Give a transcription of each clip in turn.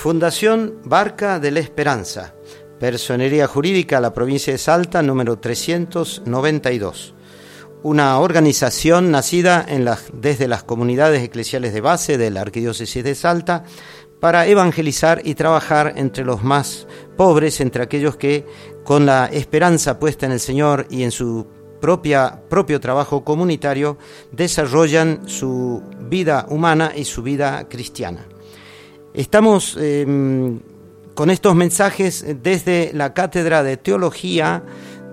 Fundación Barca de la Esperanza, Personería Jurídica, la provincia de Salta, número 392. Una organización nacida desde las comunidades eclesiales de base de la Arquidiócesis de Salta para evangelizar y trabajar entre los más pobres, entre aquellos que, con la esperanza puesta en el Señor y en su propia, propio trabajo comunitario, desarrollan su vida humana y su vida cristiana. Estamos em, con estos mensajes desde la Cátedra de Teología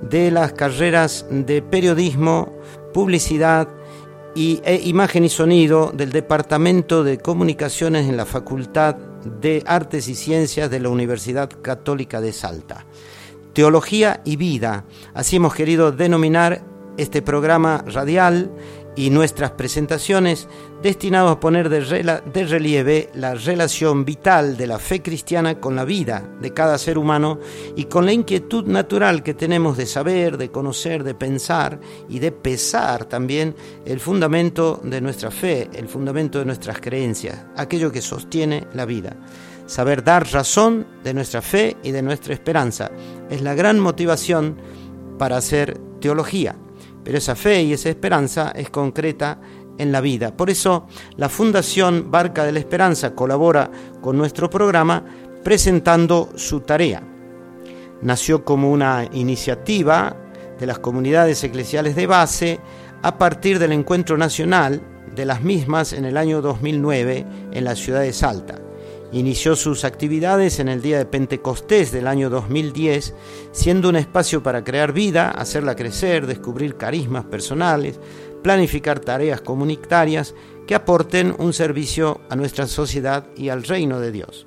de las carreras de Periodismo, Publicidad y, e Imagen y Sonido del Departamento de Comunicaciones en la Facultad de Artes y Ciencias de la Universidad Católica de Salta. Teología y Vida, así hemos querido denominar este programa radial y nuestras presentaciones destinados a poner de, relieve la relación vital de la fe cristiana con la vida de cada ser humano y con la inquietud natural que tenemos de saber, de conocer, de pensar y de pesar también el fundamento de nuestra fe, el fundamento de nuestras creencias, aquello que sostiene la vida. Saber dar razón de nuestra fe y de nuestra esperanza es la gran motivación para hacer teología pero esa fe y esa esperanza es concreta en la vida. Por eso la Fundación Barca de la Esperanza colabora con nuestro programa presentando su tarea. Nació como una iniciativa de las comunidades eclesiales de base a partir del encuentro nacional de las mismas en el año 2009 en la ciudad de Salta. Inició sus actividades en el día de Pentecostés del año 2010, siendo un espacio para crear vida, hacerla crecer, descubrir carismas personales, planificar tareas comunitarias que aporten un servicio a nuestra sociedad y al reino de Dios.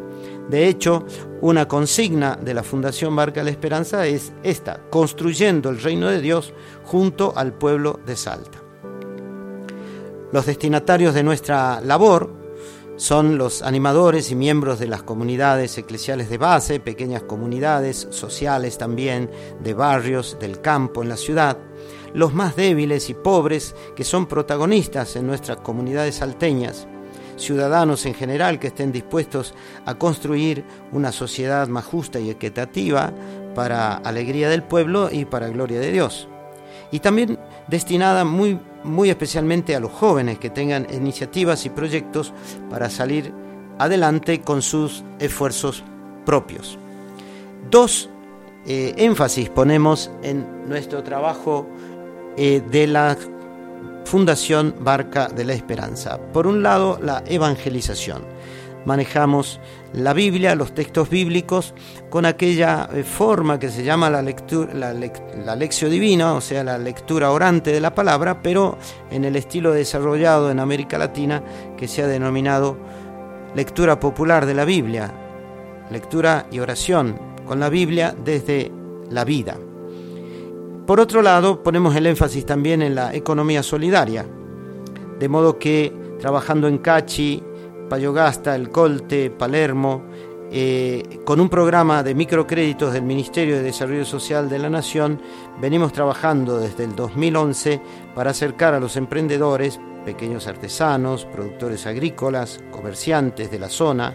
De hecho, una consigna de la Fundación Barca la Esperanza es esta, construyendo el reino de Dios junto al pueblo de Salta. Los destinatarios de nuestra labor son los animadores y miembros de las comunidades eclesiales de base, pequeñas comunidades sociales también, de barrios, del campo, en la ciudad, los más débiles y pobres que son protagonistas en nuestras comunidades salteñas, ciudadanos en general que estén dispuestos a construir una sociedad más justa y equitativa para alegría del pueblo y para gloria de Dios. Y también destinada muy muy especialmente a los jóvenes que tengan iniciativas y proyectos para salir adelante con sus esfuerzos propios. Dos eh, énfasis ponemos en nuestro trabajo eh, de la Fundación Barca de la Esperanza. Por un lado, la evangelización manejamos la Biblia, los textos bíblicos, con aquella eh, forma que se llama la, lectura, la, lección divina, o sea, la lectura orante de la palabra, pero en el estilo desarrollado en América Latina que se ha denominado lectura popular de la Biblia, lectura y oración con la Biblia desde la vida. Por otro lado, ponemos el énfasis también en la economía solidaria, de modo que trabajando en Cachi, Payogasta, El Colte, Palermo, eh, con un programa de microcréditos del Ministerio de Desarrollo Social de la Nación, venimos trabajando desde el 2011 para acercar a los emprendedores, pequeños artesanos, productores agrícolas, comerciantes de la zona,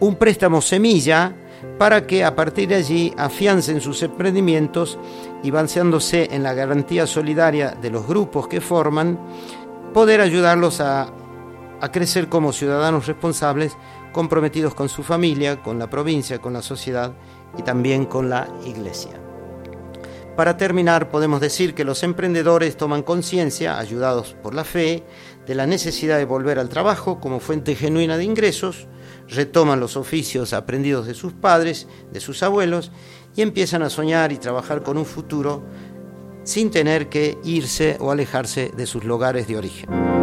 un préstamo semilla para que a partir de allí afiancen sus emprendimientos y baseándose en la garantía solidaria de los grupos que forman, poder ayudarlos a a crecer como ciudadanos responsables, comprometidos con su familia, con la provincia, con la sociedad y también con la iglesia. Para terminar, podemos decir que los emprendedores toman conciencia, ayudados por la fe, de la necesidad de volver al trabajo como fuente genuina de ingresos, retoman los oficios aprendidos de sus padres, de sus abuelos, y empiezan a soñar y trabajar con un futuro sin tener que irse o alejarse de sus lugares de origen.